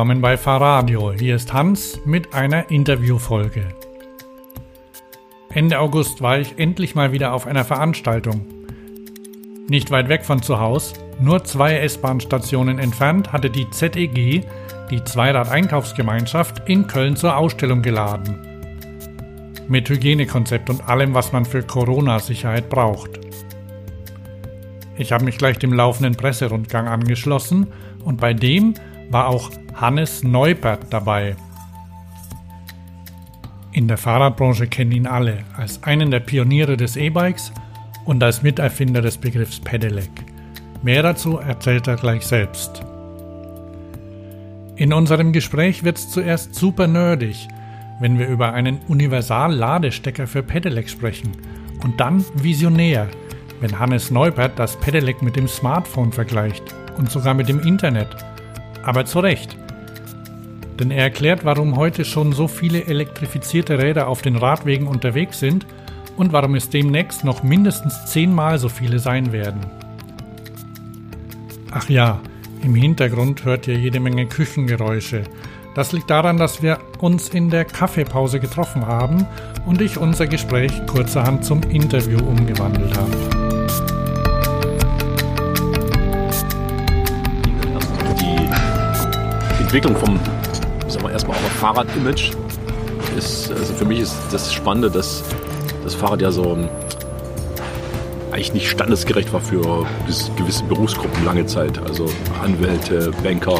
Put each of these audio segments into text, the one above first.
Willkommen bei Fahrradio. Hier ist Hans mit einer Interviewfolge. Ende August war ich endlich mal wieder auf einer Veranstaltung. Nicht weit weg von zu Hause, nur zwei S-Bahn-Stationen entfernt, hatte die ZEG, die Zweirad-Einkaufsgemeinschaft, in Köln zur Ausstellung geladen. Mit Hygienekonzept und allem, was man für Corona-Sicherheit braucht. Ich habe mich gleich dem laufenden Presserundgang angeschlossen und bei dem war auch Hannes Neupert dabei. In der Fahrradbranche kennen ihn alle als einen der Pioniere des E-Bikes und als Miterfinder des Begriffs Pedelec. Mehr dazu erzählt er gleich selbst. In unserem Gespräch wird es zuerst super nerdig, wenn wir über einen Universal-Ladestecker für Pedelec sprechen und dann visionär, wenn Hannes Neupert das Pedelec mit dem Smartphone vergleicht und sogar mit dem Internet – aber zu Recht. Denn er erklärt, warum heute schon so viele elektrifizierte Räder auf den Radwegen unterwegs sind und warum es demnächst noch mindestens zehnmal so viele sein werden. Ach ja, im Hintergrund hört ihr jede Menge Küchengeräusche. Das liegt daran, dass wir uns in der Kaffeepause getroffen haben und ich unser Gespräch kurzerhand zum Interview umgewandelt habe. Entwicklung vom, sagen wir erstmal auch Fahrrad-Image ist, also für mich ist das Spannende, dass das Fahrrad ja so eigentlich nicht standesgerecht war für gewisse Berufsgruppen lange Zeit. Also Anwälte, Banker.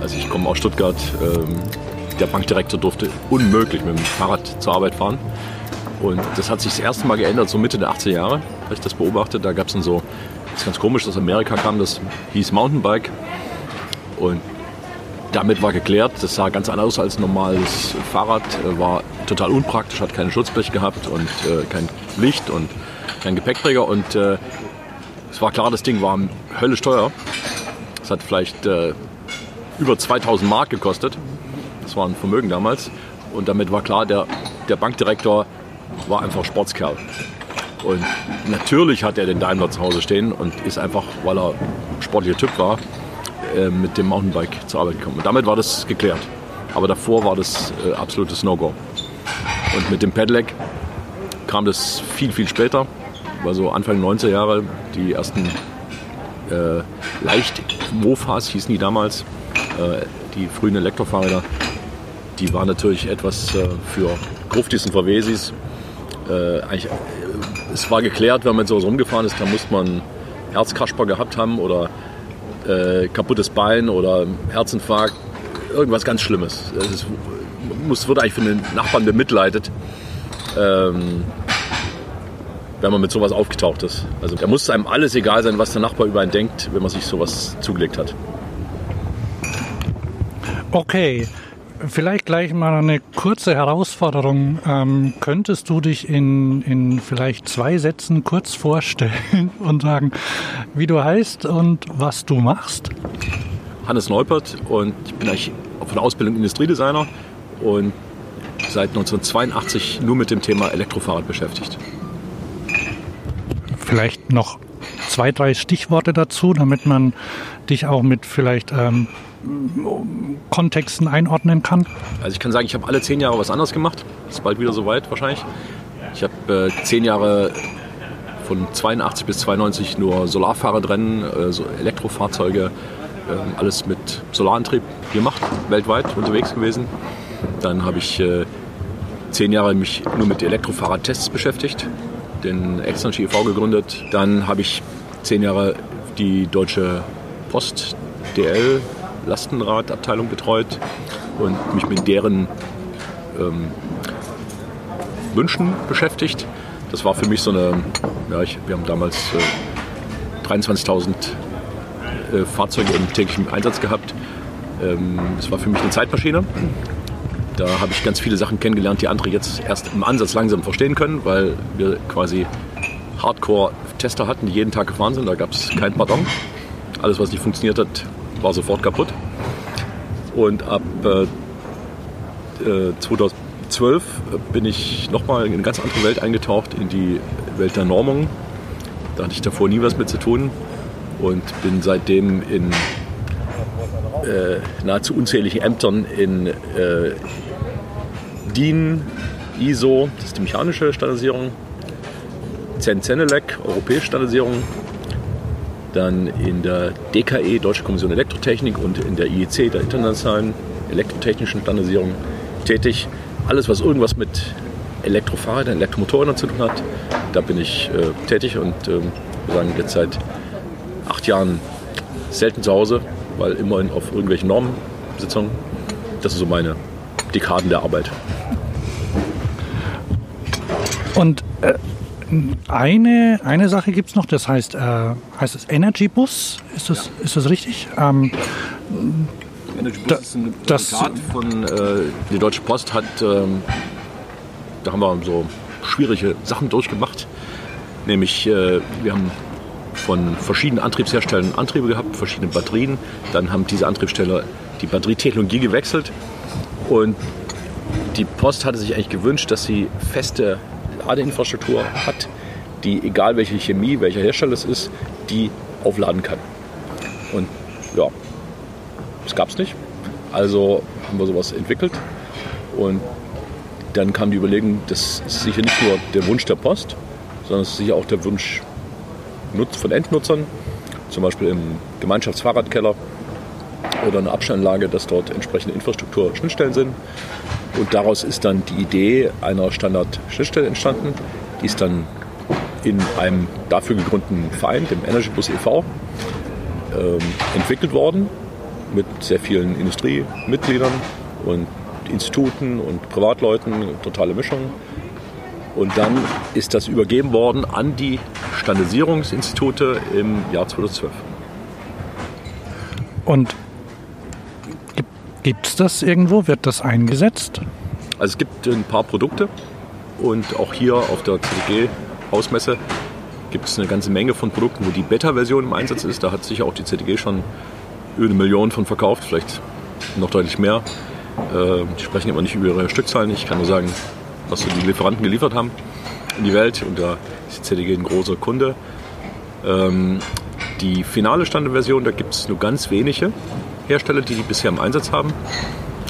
Also ich komme aus Stuttgart. Ähm, der Bankdirektor durfte unmöglich mit dem Fahrrad zur Arbeit fahren. Und das hat sich das erste Mal geändert, so Mitte der 80er Jahre, habe ich das beobachtet. Da gab es dann so, das ist ganz komisch, aus Amerika kam, das hieß Mountainbike. Und damit war geklärt, das sah ganz anders aus als normales Fahrrad, äh, war total unpraktisch, hat keinen Schutzblech gehabt und äh, kein Licht und kein Gepäckträger und äh, es war klar, das Ding war höllisch teuer. Es hat vielleicht äh, über 2000 Mark gekostet. Das war ein Vermögen damals. Und damit war klar, der, der Bankdirektor war einfach Sportskerl. Und natürlich hat er den Daimler zu Hause stehen und ist einfach, weil er sportlicher Typ war, äh, mit dem Mountainbike zur Arbeit gekommen. Und damit war das geklärt. Aber davor war das äh, absolutes No-Go. Und mit dem Pedelec kam das viel, viel später. War so Anfang 90er Jahre die ersten äh, leicht Mofas hießen die damals, äh, die frühen Elektrofahrräder. Die waren natürlich etwas äh, für Gruftis und Verwesis. Es war geklärt, wenn man so rumgefahren ist, da muss man Herzkasper gehabt haben oder äh, kaputtes Bein oder Herzinfarkt, irgendwas ganz Schlimmes. Es muss, wird eigentlich für den Nachbarn bemitleidet, ähm, wenn man mit sowas aufgetaucht ist. Also da muss einem alles egal sein, was der Nachbar über einen denkt, wenn man sich sowas zugelegt hat. Okay, Vielleicht gleich mal eine kurze Herausforderung. Ähm, könntest du dich in, in vielleicht zwei Sätzen kurz vorstellen und sagen, wie du heißt und was du machst? Hannes Neupert und ich bin eigentlich von der Ausbildung Industriedesigner und seit 1982 nur mit dem Thema Elektrofahrrad beschäftigt. Vielleicht noch zwei, drei Stichworte dazu, damit man dich auch mit vielleicht ähm, Kontexten einordnen kann? Also ich kann sagen, ich habe alle zehn Jahre was anderes gemacht. Ist bald wieder soweit wahrscheinlich. Ich habe äh, zehn Jahre von 82 bis 92 nur Solarfahrradrennen, äh, so Elektrofahrzeuge, äh, alles mit Solarantrieb gemacht, weltweit unterwegs gewesen. Dann habe ich äh, zehn Jahre mich nur mit Elektrofahrradtests beschäftigt, den Exnergy e.V. gegründet. Dann habe ich zehn Jahre die Deutsche Post DL Lastenradabteilung betreut und mich mit deren ähm, Wünschen beschäftigt. Das war für mich so eine, ja, ich, wir haben damals äh, 23.000 äh, Fahrzeuge im täglichen Einsatz gehabt. Ähm, das war für mich eine Zeitmaschine. Da habe ich ganz viele Sachen kennengelernt, die andere jetzt erst im Ansatz langsam verstehen können, weil wir quasi Hardcore-Tester hatten, die jeden Tag gefahren sind. Da gab es keinen Pardon. Alles, was nicht funktioniert hat, war sofort kaputt. Und ab äh, 2012 äh, bin ich nochmal in eine ganz andere Welt eingetaucht, in die Welt der Normung. Da hatte ich davor nie was mit zu tun und bin seitdem in äh, nahezu unzähligen Ämtern in äh, DIN, ISO, das ist die mechanische Standardisierung, CEN-CENELEC, europäische Standardisierung, dann in der DKE, Deutsche Kommission Elektrotechnik und in der IEC, der internationalen elektrotechnischen Standardisierung tätig. Alles, was irgendwas mit Elektrofahrrädern, Elektromotoren zu tun hat, da bin ich äh, tätig und ähm, sagen jetzt seit acht Jahren selten zu Hause, weil immerhin auf irgendwelchen Normensitzungen. Das sind so meine Dekaden der Arbeit. Und äh, eine, eine Sache gibt es noch, das heißt, äh, heißt es Energy Bus? Ist das, ja. ist das richtig? Ähm, Energy Bus da, ist ein das von äh, die Deutsche Post hat, ähm, da haben wir so schwierige Sachen durchgemacht. Nämlich, äh, wir haben von verschiedenen Antriebsherstellern Antriebe gehabt, verschiedene Batterien. Dann haben diese Antriebssteller die Batterietechnologie gewechselt. Und die Post hatte sich eigentlich gewünscht, dass sie feste Ladeinfrastruktur hat, die, egal welche Chemie, welcher Hersteller es ist, die aufladen kann. Und ja, das gab es nicht. Also haben wir sowas entwickelt. Und dann kam die Überlegung, das ist sicher nicht nur der Wunsch der Post, sondern es ist sicher auch der Wunsch von Endnutzern, zum Beispiel im Gemeinschaftsfahrradkeller oder eine Abstandanlage, dass dort entsprechende Infrastruktur-Schnittstellen sind. Und daraus ist dann die Idee einer Standard-Schnittstelle entstanden. Die ist dann in einem dafür gegründeten Verein, dem Energybus e.V., ähm, entwickelt worden mit sehr vielen Industriemittgliedern und Instituten und Privatleuten, totale Mischung. Und dann ist das übergeben worden an die Standardisierungsinstitute im Jahr 2012. Und Gibt es das irgendwo? Wird das eingesetzt? Also es gibt ein paar Produkte und auch hier auf der CTG-Hausmesse gibt es eine ganze Menge von Produkten, wo die Beta-Version im Einsatz ist. Da hat sich auch die CTG schon über eine Million von verkauft, vielleicht noch deutlich mehr. Äh, die sprechen immer nicht über ihre Stückzahlen. Ich kann nur sagen, was so die Lieferanten geliefert haben in die Welt. Und da ist die CTG ein großer Kunde. Ähm, die finale Standardversion, da gibt es nur ganz wenige. Hersteller, die die bisher im Einsatz haben.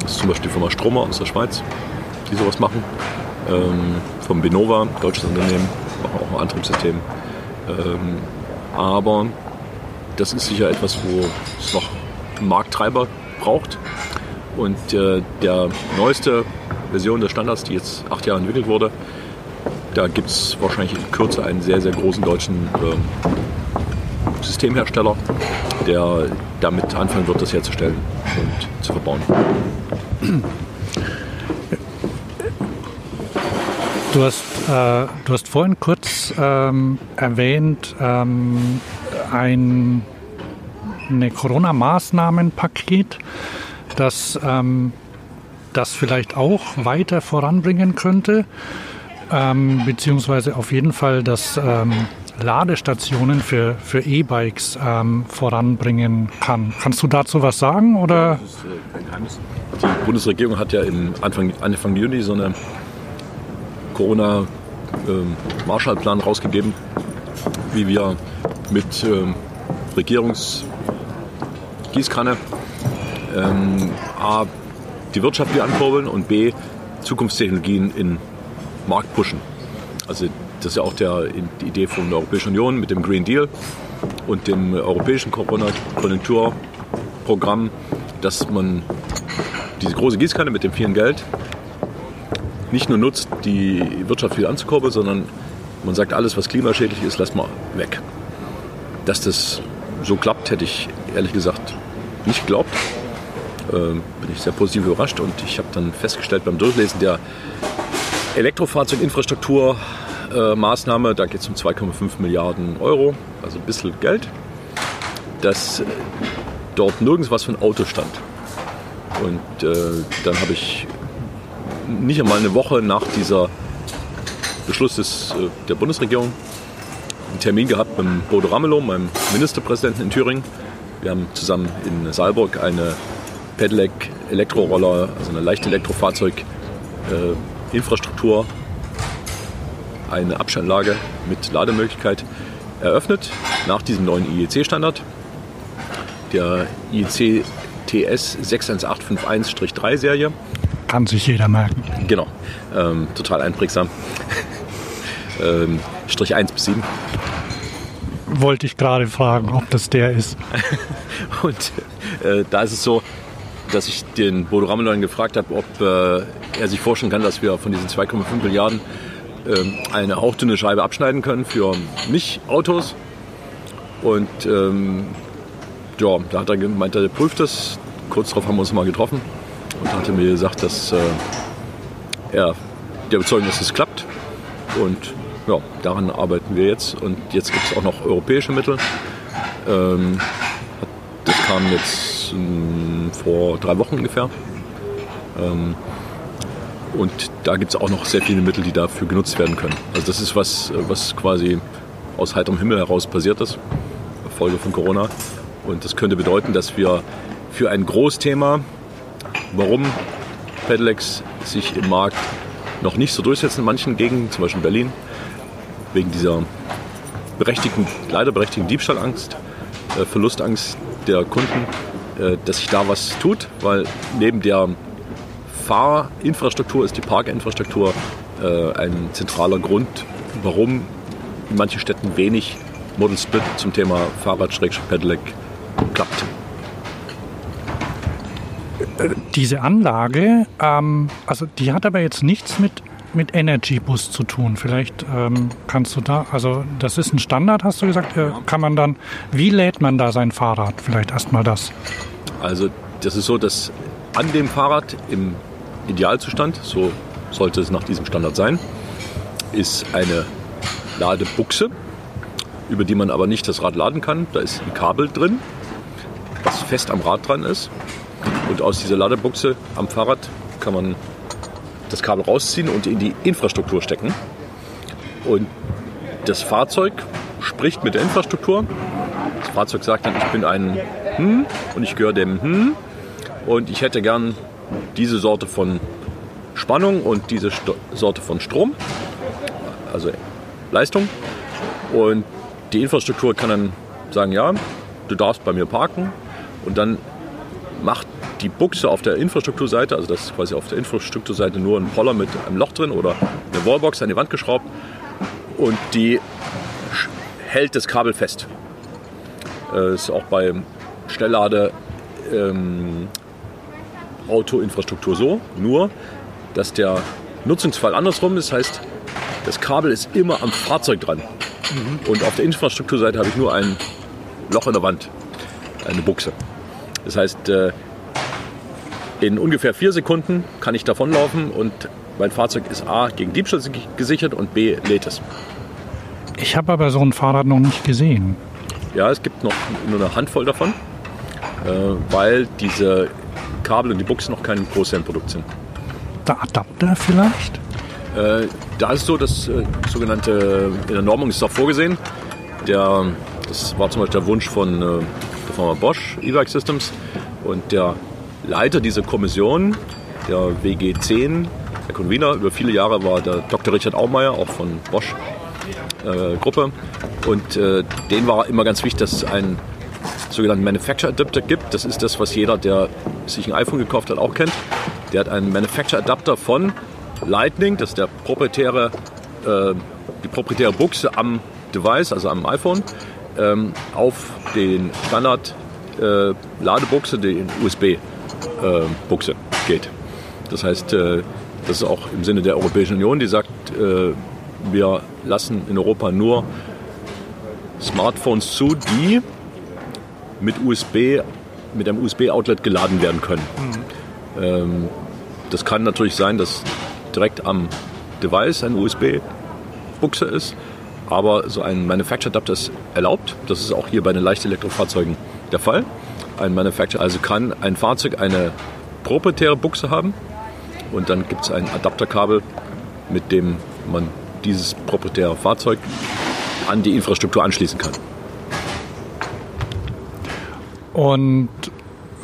Das ist zum Beispiel die Firma Stromer aus der Schweiz, die sowas machen. Ähm, vom Benova, deutsches Unternehmen, machen auch ein Antriebssystem. Ähm, aber das ist sicher etwas, wo es noch Markttreiber braucht. Und äh, der neueste Version des Standards, die jetzt acht Jahre entwickelt wurde, da gibt es wahrscheinlich in Kürze einen sehr, sehr großen deutschen äh, Systemhersteller, der damit anfangen wird, das herzustellen und zu verbauen. Du hast, äh, du hast vorhin kurz ähm, erwähnt, ähm, ein eine Corona-Maßnahmenpaket, das ähm, das vielleicht auch weiter voranbringen könnte, ähm, beziehungsweise auf jeden Fall das ähm, Ladestationen für, für E-Bikes ähm, voranbringen kann. Kannst du dazu was sagen? Oder? Das ist äh, kein Geheimnis. Die Bundesregierung hat ja im Anfang, Anfang Juni so eine Corona-Marshallplan ähm, rausgegeben, wie wir mit ähm, Regierungsgießkanne ähm, A, die Wirtschaft wieder ankurbeln und B, Zukunftstechnologien in Markt pushen. Also das ist ja auch der, die Idee von der Europäischen Union mit dem Green Deal und dem europäischen Konjunkturprogramm, dass man diese große Gießkanne mit dem vielen Geld nicht nur nutzt, die Wirtschaft wieder anzukurbeln, sondern man sagt, alles, was klimaschädlich ist, lass mal weg. Dass das so klappt, hätte ich ehrlich gesagt nicht geglaubt. Ähm, bin ich sehr positiv überrascht und ich habe dann festgestellt beim Durchlesen der Elektrofahrzeuginfrastruktur äh, Maßnahme, da geht es um 2,5 Milliarden Euro, also ein bisschen Geld, dass dort nirgends was von Auto stand. Und äh, dann habe ich nicht einmal eine Woche nach dieser Beschluss des, äh, der Bundesregierung einen Termin gehabt mit Bodo Ramelow, meinem Ministerpräsidenten in Thüringen. Wir haben zusammen in Saalburg eine Pedelec Elektroroller, also eine leichte Elektrofahrzeug äh, Infrastruktur eine Abstandlage mit Lademöglichkeit eröffnet nach diesem neuen IEC-Standard. Der IEC TS 61851-3 Serie. Kann sich jeder merken. Genau, ähm, total einprägsam. ähm, Strich 1 bis 7. Wollte ich gerade fragen, ob das der ist. Und äh, da ist es so, dass ich den Bodo Ramelow gefragt habe, ob äh, er sich vorstellen kann, dass wir von diesen 2,5 Milliarden ähm, eine hauchdünne Scheibe abschneiden können für Nicht-Autos. Und ähm, ja, da hat er gemeint, er prüft das. Kurz darauf haben wir uns mal getroffen und hat mir gesagt, dass äh, er der Überzeugung ist, dass es klappt. Und ja, daran arbeiten wir jetzt. Und jetzt gibt es auch noch europäische Mittel. Ähm, das kam jetzt ähm, vor drei Wochen ungefähr. Ähm, und da gibt es auch noch sehr viele Mittel, die dafür genutzt werden können. Also das ist was, was quasi aus heiterem Himmel heraus passiert ist, Folge von Corona. Und das könnte bedeuten, dass wir für ein Großthema, warum Pedelecs sich im Markt noch nicht so durchsetzen in manchen Gegenden, zum Beispiel Berlin, wegen dieser berechtigten, leider berechtigten Diebstahlangst, äh, Verlustangst der Kunden, äh, dass sich da was tut, weil neben der Fahrinfrastruktur ist die Parkinfrastruktur äh, ein zentraler Grund, warum in manchen Städten wenig Model Split zum Thema Fahrrad-Pedelec klappt. Diese Anlage, ähm, also die hat aber jetzt nichts mit, mit Energy Bus zu tun. Vielleicht ähm, kannst du da, also das ist ein Standard, hast du gesagt, äh, kann man dann, wie lädt man da sein Fahrrad? Vielleicht erstmal das. Also das ist so, dass an dem Fahrrad im Idealzustand, so sollte es nach diesem Standard sein, ist eine Ladebuchse, über die man aber nicht das Rad laden kann. Da ist ein Kabel drin, was fest am Rad dran ist. Und aus dieser Ladebuchse am Fahrrad kann man das Kabel rausziehen und in die Infrastruktur stecken. Und das Fahrzeug spricht mit der Infrastruktur. Das Fahrzeug sagt dann, ich bin ein Hm und ich gehöre dem Hm und ich hätte gern diese Sorte von Spannung und diese Sto Sorte von Strom, also Leistung. Und die Infrastruktur kann dann sagen, ja, du darfst bei mir parken. Und dann macht die Buchse auf der Infrastrukturseite, also das ist quasi auf der Infrastrukturseite nur ein Poller mit einem Loch drin oder eine Wallbox an die Wand geschraubt und die hält das Kabel fest. Das äh, ist auch bei Schnelllade ähm, Autoinfrastruktur so, nur dass der Nutzungsfall andersrum ist. Das heißt, das Kabel ist immer am Fahrzeug dran. Mhm. Und auf der Infrastrukturseite habe ich nur ein Loch in der Wand, eine Buchse. Das heißt, äh, in ungefähr vier Sekunden kann ich davonlaufen und mein Fahrzeug ist A gegen Diebstahl gesichert und B lädt es. Ich habe aber so ein Fahrrad noch nicht gesehen. Ja, es gibt noch nur eine Handvoll davon, äh, weil diese Kabel und die Buchse noch kein Großserienprodukt sind. Der Adapter vielleicht? Äh, da ist so, das äh, sogenannte, in der Normung ist es auch vorgesehen. Der, das war zum Beispiel der Wunsch von äh, der Firma Bosch, E-Bike Systems. Und der Leiter dieser Kommission, der WG10, der Convener, über viele Jahre war der Dr. Richard Aumeier, auch von Bosch äh, Gruppe. Und äh, denen war immer ganz wichtig, dass einen sogenannten Manufacturer Adapter gibt. Das ist das, was jeder, der sich ein iPhone gekauft hat, auch kennt. Der hat einen Manufacturer Adapter von Lightning, das ist der proprietäre, äh, die proprietäre Buchse am Device, also am iPhone, ähm, auf den Standard äh, Ladebuchse, die USB-Buchse äh, geht. Das heißt, äh, das ist auch im Sinne der Europäischen Union, die sagt, äh, wir lassen in Europa nur Smartphones zu, die mit USB, mit einem USB-Outlet geladen werden können. Mhm. Ähm, das kann natürlich sein, dass direkt am Device eine USB-Buchse ist, aber so ein Manufacturer Adapter ist erlaubt. Das ist auch hier bei den Leichtelektrofahrzeugen der Fall. Ein Manufacturer, also kann ein Fahrzeug eine proprietäre Buchse haben und dann gibt es ein Adapterkabel, mit dem man dieses proprietäre Fahrzeug an die Infrastruktur anschließen kann. Und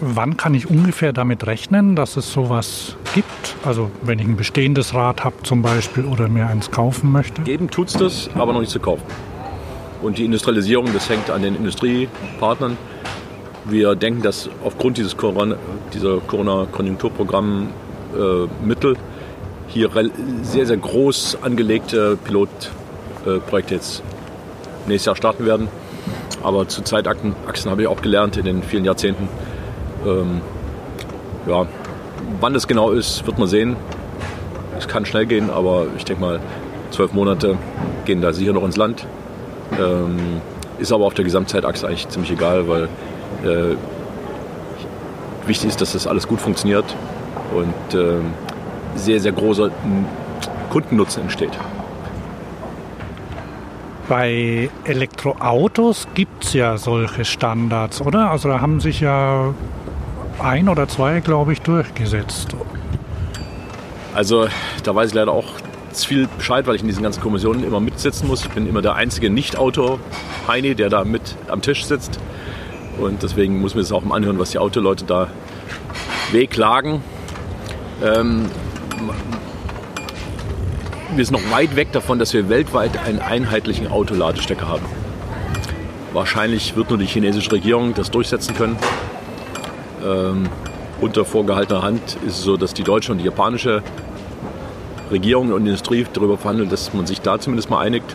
wann kann ich ungefähr damit rechnen, dass es sowas gibt? Also wenn ich ein bestehendes Rad habe zum Beispiel oder mir eins kaufen möchte? Geben tut es das, aber noch nicht zu kaufen. Und die Industrialisierung, das hängt an den Industriepartnern, wir denken, dass aufgrund dieses Corona, dieser Corona-Konjunkturprogramm-Mittel äh, hier sehr, sehr groß angelegte Pilotprojekte jetzt nächstes Jahr starten werden. Aber zu Zeitachsen habe ich auch gelernt in den vielen Jahrzehnten. Ähm, ja, wann das genau ist, wird man sehen. Es kann schnell gehen, aber ich denke mal, zwölf Monate gehen da sicher noch ins Land. Ähm, ist aber auf der Gesamtzeitachse eigentlich ziemlich egal, weil äh, wichtig ist, dass das alles gut funktioniert und äh, sehr, sehr großer Kundennutzen entsteht. Bei Elektroautos gibt es ja solche Standards, oder? Also da haben sich ja ein oder zwei, glaube ich, durchgesetzt. Also da weiß ich leider auch viel Bescheid, weil ich in diesen ganzen Kommissionen immer mitsitzen muss. Ich bin immer der einzige Nicht-Auto-Heini, der da mit am Tisch sitzt. Und deswegen muss man es auch mal anhören, was die Autoleute da wehklagen. Ähm, wir sind noch weit weg davon, dass wir weltweit einen einheitlichen Autoladestecker haben. Wahrscheinlich wird nur die chinesische Regierung das durchsetzen können. Ähm, unter vorgehaltener Hand ist es so, dass die deutsche und die japanische Regierung und Industrie darüber verhandeln, dass man sich da zumindest mal einigt,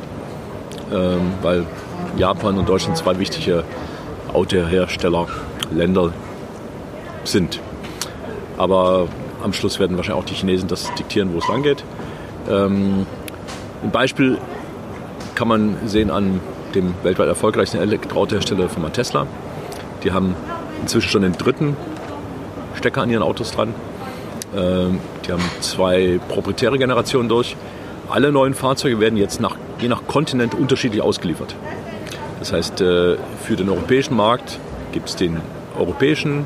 ähm, weil Japan und Deutschland zwei wichtige Autoherstellerländer sind. Aber am Schluss werden wahrscheinlich auch die Chinesen das diktieren, wo es lang geht. Ähm, ein Beispiel kann man sehen an dem weltweit erfolgreichsten Elektroautohersteller Firma Tesla. Die haben inzwischen schon den dritten Stecker an ihren Autos dran. Ähm, die haben zwei proprietäre Generationen durch. Alle neuen Fahrzeuge werden jetzt nach, je nach Kontinent unterschiedlich ausgeliefert. Das heißt, äh, für den europäischen Markt gibt es den europäischen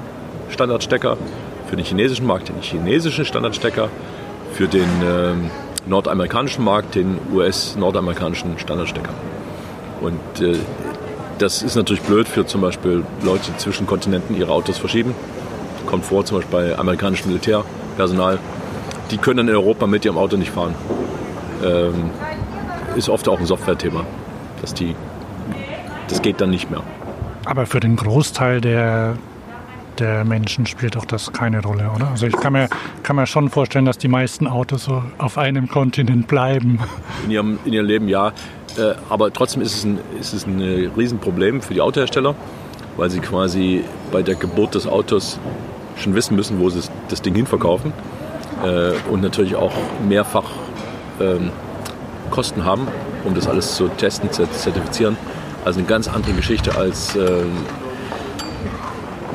Standardstecker, für den chinesischen Markt den chinesischen Standardstecker, für den ähm, nordamerikanischen Markt den US-nordamerikanischen Standardstecker. Und äh, das ist natürlich blöd für zum Beispiel Leute, die zwischen Kontinenten ihre Autos verschieben. Kommt vor, zum Beispiel bei amerikanischem Militärpersonal. Die können dann in Europa mit ihrem Auto nicht fahren. Ähm, ist oft auch ein Software-Thema, dass die, das geht dann nicht mehr. Aber für den Großteil der der Menschen spielt auch das keine Rolle, oder? Also ich kann mir, kann mir schon vorstellen, dass die meisten Autos so auf einem Kontinent bleiben. In ihrem, in ihrem Leben ja. Äh, aber trotzdem ist es, ein, ist es ein äh, Riesenproblem für die Autohersteller, weil sie quasi bei der Geburt des Autos schon wissen müssen, wo sie das Ding hinverkaufen. Äh, und natürlich auch mehrfach ähm, Kosten haben, um das alles zu testen, zu zertifizieren. Also eine ganz andere Geschichte als ähm,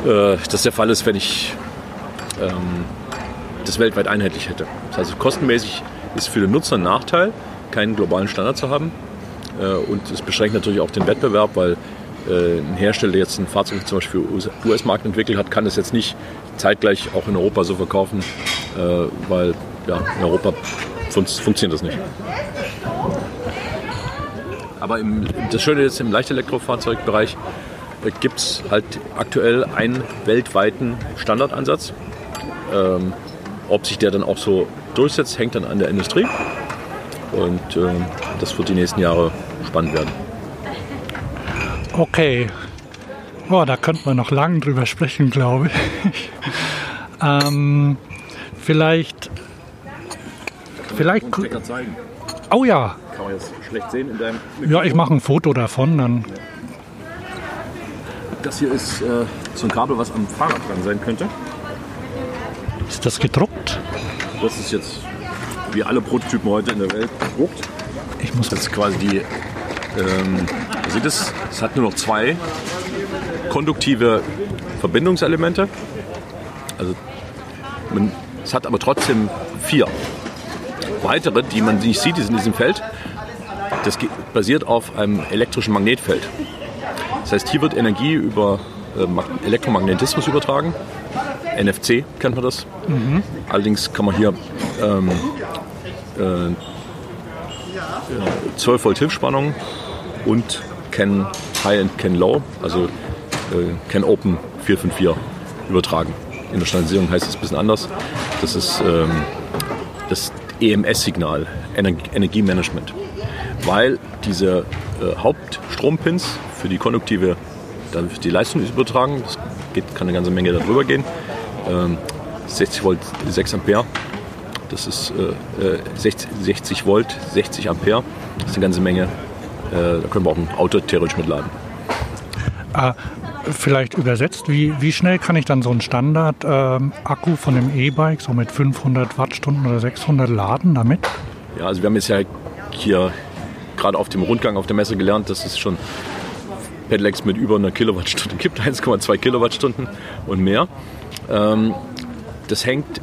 äh, das der Fall ist, wenn ich ähm, das weltweit einheitlich hätte. Das heißt, kostenmäßig ist für den Nutzer ein Nachteil, keinen globalen Standard zu haben. Äh, und es beschränkt natürlich auch den Wettbewerb, weil äh, ein Hersteller, der jetzt ein Fahrzeug zum Beispiel für US-Markt entwickelt hat, kann das jetzt nicht zeitgleich auch in Europa so verkaufen, äh, weil ja, in Europa fun funktioniert das nicht. Aber im, das Schöne ist im Leichtelektrofahrzeugbereich, gibt es halt aktuell einen weltweiten Standardansatz. Ähm, ob sich der dann auch so durchsetzt, hängt dann an der Industrie. Und äh, das wird die nächsten Jahre spannend werden. Okay. Boah, da könnte man noch lange drüber sprechen, glaube ich. ähm, vielleicht. Vielleicht. Oh ja. Kann man jetzt schlecht sehen in deinem. Ja, ich mache ein Foto davon, dann. Ja. Das hier ist äh, so ein Kabel, was am Fahrrad dran sein könnte. Ist das gedruckt? Das ist jetzt wie alle Prototypen heute in der Welt gedruckt. Ich muss das ist quasi die. Ähm, sieht es? Es hat nur noch zwei konduktive Verbindungselemente. Also man, es hat aber trotzdem vier weitere, die man nicht sieht, die sind in diesem Feld. Das basiert auf einem elektrischen Magnetfeld. Das heißt, hier wird Energie über äh, Elektromagnetismus übertragen. NFC kennt man das. Mhm. Allerdings kann man hier ähm, äh, 12 Volt Hilfsspannung und Can High und Can Low, also äh, Can Open 454 übertragen. In der Standardisierung heißt es ein bisschen anders. Das ist ähm, das EMS-Signal, Energiemanagement. Weil diese äh, Hauptstrompins für die konduktive, dann die Leistung ist übertragen. Das geht, kann eine ganze Menge darüber gehen. Ähm, 60 Volt, 6 Ampere. Das ist äh, 60, äh, 60 Volt, 60 Ampere. Das ist eine ganze Menge. Äh, da können wir auch ein Auto theoretisch mitladen. Ah, vielleicht übersetzt, wie, wie schnell kann ich dann so einen Standard-Akku ähm, von einem E-Bike, so mit 500 Wattstunden oder 600 laden damit? Ja, also wir haben jetzt ja hier gerade auf dem Rundgang auf der Messe gelernt, dass es schon Pedelecs mit über einer Kilowattstunde gibt, 1,2 Kilowattstunden und mehr. Ähm, das hängt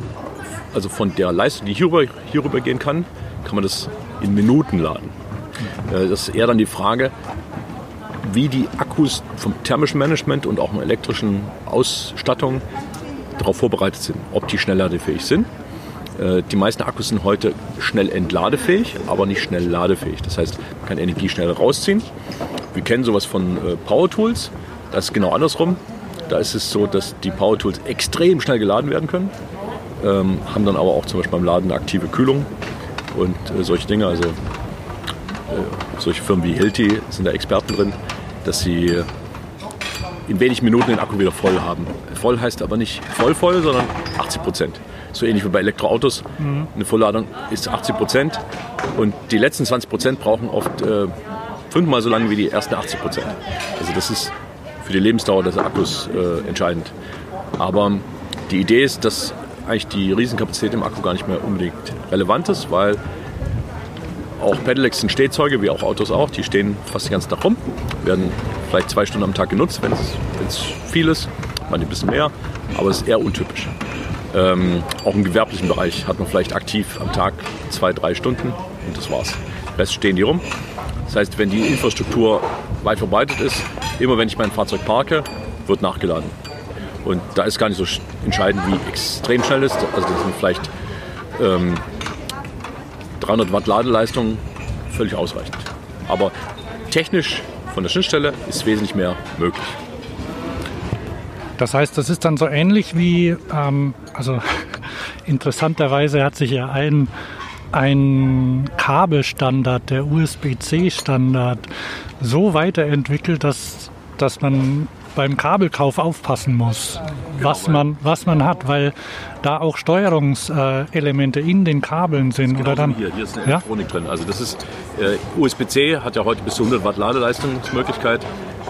also von der Leistung, die hierüber, hierüber gehen kann, kann man das in Minuten laden. Äh, das ist eher dann die Frage, wie die Akkus vom thermischen Management und auch einer elektrischen Ausstattung darauf vorbereitet sind, ob die schnell ladefähig sind. Äh, die meisten Akkus sind heute schnell entladefähig, aber nicht schnell ladefähig. Das heißt, man kann Energie schnell rausziehen. Wir kennen sowas von äh, Power Tools. Das ist genau andersrum. Da ist es so, dass die Power Tools extrem schnell geladen werden können, ähm, haben dann aber auch zum Beispiel beim Laden eine aktive Kühlung und äh, solche Dinge. Also äh, solche Firmen wie Hilti sind da Experten drin, dass sie in wenig Minuten den Akku wieder voll haben. Voll heißt aber nicht voll voll, sondern 80 Prozent. So ähnlich wie bei Elektroautos. Mhm. Eine Vollladung ist 80 Prozent und die letzten 20 Prozent brauchen oft äh, fünfmal so lange wie die ersten 80 Prozent. Also das ist für die Lebensdauer des Akkus äh, entscheidend. Aber die Idee ist, dass eigentlich die Riesenkapazität im Akku gar nicht mehr unbedingt relevant ist, weil auch Pedelecs sind Stehzeuge, wie auch Autos auch. Die stehen fast den ganzen Tag rum, werden vielleicht zwei Stunden am Tag genutzt, wenn es viel ist, manchmal ein bisschen mehr, aber es ist eher untypisch. Ähm, auch im gewerblichen Bereich hat man vielleicht aktiv am Tag zwei, drei Stunden und das war's. Rest stehen die rum. Das heißt, wenn die Infrastruktur weit verbreitet ist, immer wenn ich mein Fahrzeug parke, wird nachgeladen. Und da ist gar nicht so entscheidend, wie extrem schnell ist. Also das sind vielleicht ähm, 300 Watt Ladeleistung völlig ausreichend. Aber technisch von der Schnittstelle ist wesentlich mehr möglich. Das heißt, das ist dann so ähnlich wie, ähm, also interessanterweise hat sich ja ein, ein Kabelstandard, der USB-C-Standard, so weiterentwickelt, dass, dass man beim Kabelkauf aufpassen muss, was, man, was man hat, weil da auch Steuerungselemente in den Kabeln sind. Oder dann, hier, hier ist eine Elektronik ja? drin. Also das ist äh, USB-C hat ja heute bis zu 100 Watt Ladeleistungsmöglichkeit,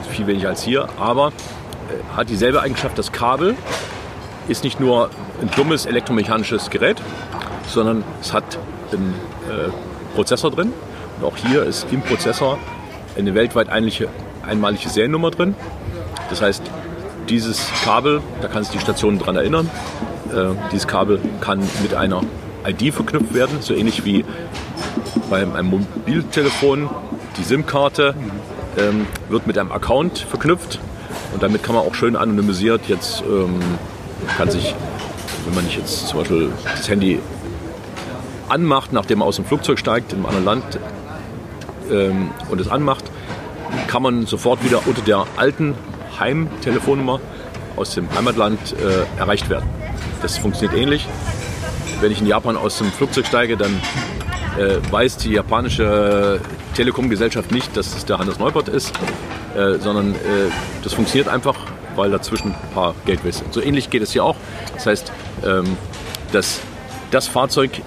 viel weniger als hier, aber äh, hat dieselbe Eigenschaft, das Kabel ist nicht nur ein dummes elektromechanisches Gerät, sondern es hat einen äh, Prozessor drin. Und auch hier ist im Prozessor eine weltweit einmalige, einmalige Seriennummer drin. Das heißt, dieses Kabel, da kann sich die Station daran erinnern, äh, dieses Kabel kann mit einer ID verknüpft werden, so ähnlich wie bei einem Mobiltelefon. Die SIM-Karte ähm, wird mit einem Account verknüpft und damit kann man auch schön anonymisiert jetzt, ähm, kann sich, wenn man nicht jetzt zum Beispiel das Handy anmacht, nachdem man aus dem Flugzeug steigt, in einem anderen Land ähm, und es anmacht, kann man sofort wieder unter der alten Heimtelefonnummer aus dem Heimatland äh, erreicht werden. Das funktioniert ähnlich. Wenn ich in Japan aus dem Flugzeug steige, dann äh, weiß die japanische Telekom-Gesellschaft nicht, dass es der Hannes Neubert ist, äh, sondern äh, das funktioniert einfach, weil dazwischen ein paar Gateways sind. So ähnlich geht es hier auch. Das heißt, ähm, das, das Fahrzeug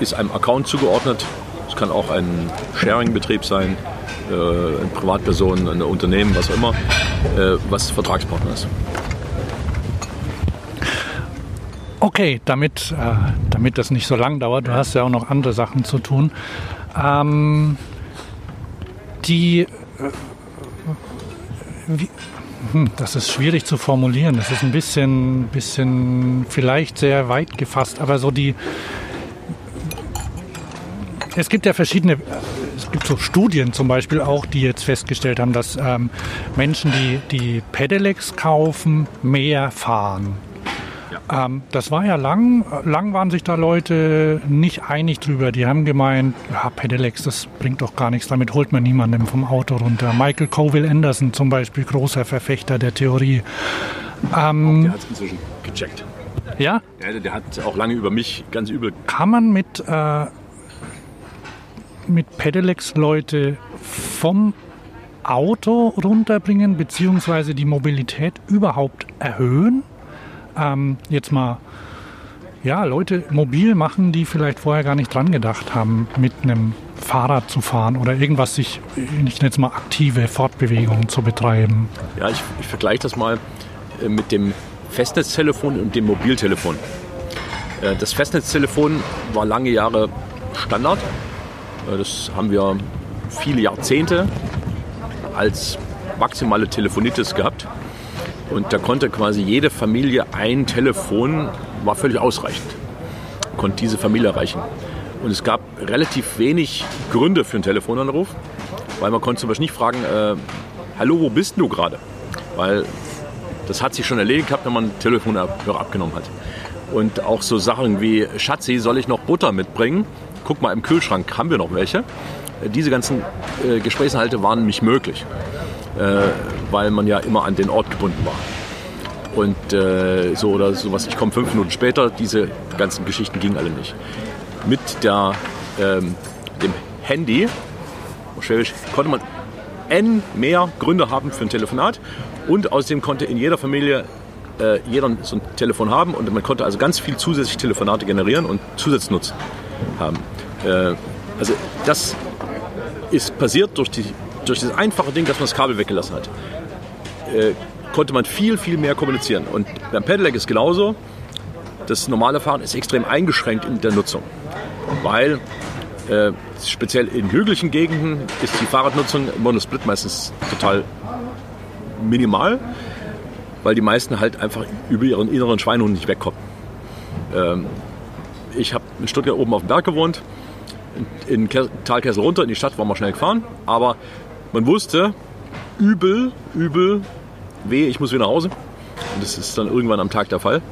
ist einem Account zugeordnet. Es kann auch ein Sharing-Betrieb sein, äh, eine Privatperson, ein Unternehmen, was auch immer, äh, was Vertragspartner ist. Okay, damit, äh, damit das nicht so lang dauert, du hast ja auch noch andere Sachen zu tun. Ähm, die wie, hm, das ist schwierig zu formulieren. Das ist ein bisschen, bisschen vielleicht sehr weit gefasst, aber so die. Es gibt ja verschiedene, es gibt so Studien zum Beispiel auch, die jetzt festgestellt haben, dass ähm, Menschen, die, die Pedelecs kaufen, mehr fahren. Ähm, das war ja lang. Lang waren sich da Leute nicht einig drüber. Die haben gemeint, ja, Pedelecs, das bringt doch gar nichts. Damit holt man niemanden vom Auto runter. Michael Coville Anderson zum Beispiel, großer Verfechter der Theorie. Ähm, der hat es inzwischen gecheckt. Ja? ja? Der hat auch lange über mich ganz übel. Kann man mit, äh, mit Pedelecs Leute vom Auto runterbringen, beziehungsweise die Mobilität überhaupt erhöhen? Ähm, jetzt mal, ja, Leute mobil machen, die vielleicht vorher gar nicht dran gedacht haben, mit einem Fahrrad zu fahren oder irgendwas sich, ich nenne jetzt mal aktive Fortbewegungen zu betreiben. Ja, ich, ich vergleiche das mal äh, mit dem Festnetztelefon und dem Mobiltelefon. Äh, das Festnetztelefon war lange Jahre Standard. Äh, das haben wir viele Jahrzehnte als maximale Telefonitis gehabt. Und da konnte quasi jede Familie ein Telefon, war völlig ausreichend, konnte diese Familie erreichen. Und es gab relativ wenig Gründe für einen Telefonanruf, weil man konnte zum Beispiel nicht fragen, äh, hallo, wo bist du gerade? Weil das hat sich schon erledigt gehabt, wenn man einen Telefonhörer abgenommen hat. Und auch so Sachen wie, Schatzi, soll ich noch Butter mitbringen? Guck mal, im Kühlschrank haben wir noch welche. Diese ganzen äh, Gesprächsinhalte waren nicht möglich, äh, weil man ja immer an den Ort gebunden war. Und äh, so oder sowas, ich komme fünf Minuten später, diese ganzen Geschichten gingen alle nicht. Mit der, ähm, dem Handy konnte man n mehr Gründe haben für ein Telefonat und außerdem konnte in jeder Familie äh, jeder so ein Telefon haben und man konnte also ganz viel zusätzliche Telefonate generieren und Zusatznutzen haben. Äh, also das ist passiert durch, die, durch das einfache Ding, dass man das Kabel weggelassen hat. Äh, konnte man viel, viel mehr kommunizieren. Und beim Pedelec ist genauso. Das normale Fahren ist extrem eingeschränkt in der Nutzung, weil äh, speziell in hügeligen Gegenden ist die Fahrradnutzung im Monosplit meistens total minimal, weil die meisten halt einfach über ihren inneren Schweinehund nicht wegkommen. Ähm, ich habe in Stuttgart oben auf dem Berg gewohnt, in, in Talkessel runter, in die Stadt waren wir schnell gefahren, aber man wusste, übel, übel, weh, ich muss wieder nach Hause. Und das ist dann irgendwann am Tag der Fall.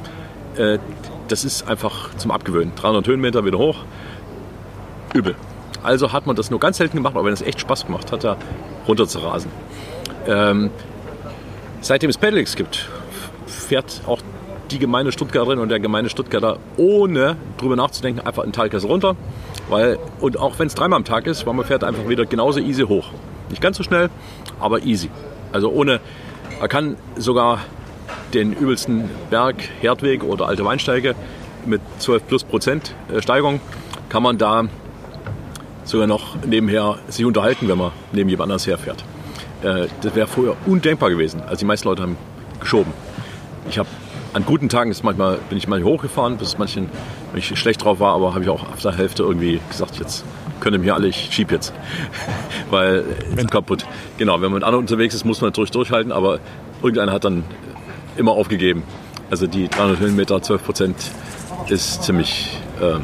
Äh, das ist einfach zum Abgewöhnen. 300 Höhenmeter wieder hoch, übel. Also hat man das nur ganz selten gemacht, aber wenn es echt Spaß gemacht hat, da runter zu rasen. Ähm, seitdem es Pedelecs gibt, fährt auch die Gemeinde Stuttgarterin und der Gemeinde Stuttgarter ohne drüber nachzudenken einfach in Talkessel runter. Weil, und auch wenn es dreimal am Tag ist, weil man fährt einfach wieder genauso easy hoch. Nicht ganz so schnell, aber easy. Also ohne, man kann sogar den übelsten Berg, Herdweg oder alte Weinsteige mit 12 plus Prozent äh, Steigung, kann man da sogar noch nebenher sich unterhalten, wenn man neben jemand anders herfährt. Äh, das wäre vorher undenkbar gewesen. Also die meisten Leute haben geschoben. Ich habe an guten Tagen ist manchmal, bin ich mal hochgefahren, bis manchen, wenn ich schlecht drauf war, aber habe ich auch auf der Hälfte irgendwie gesagt, jetzt könnt ihr mir alle, ich schieb jetzt. Weil ist kaputt. Genau, wenn man mit anderen unterwegs ist, muss man natürlich durchhalten, aber irgendeiner hat dann immer aufgegeben. Also die 300 Höhenmeter, 12 Prozent ist ziemlich äh,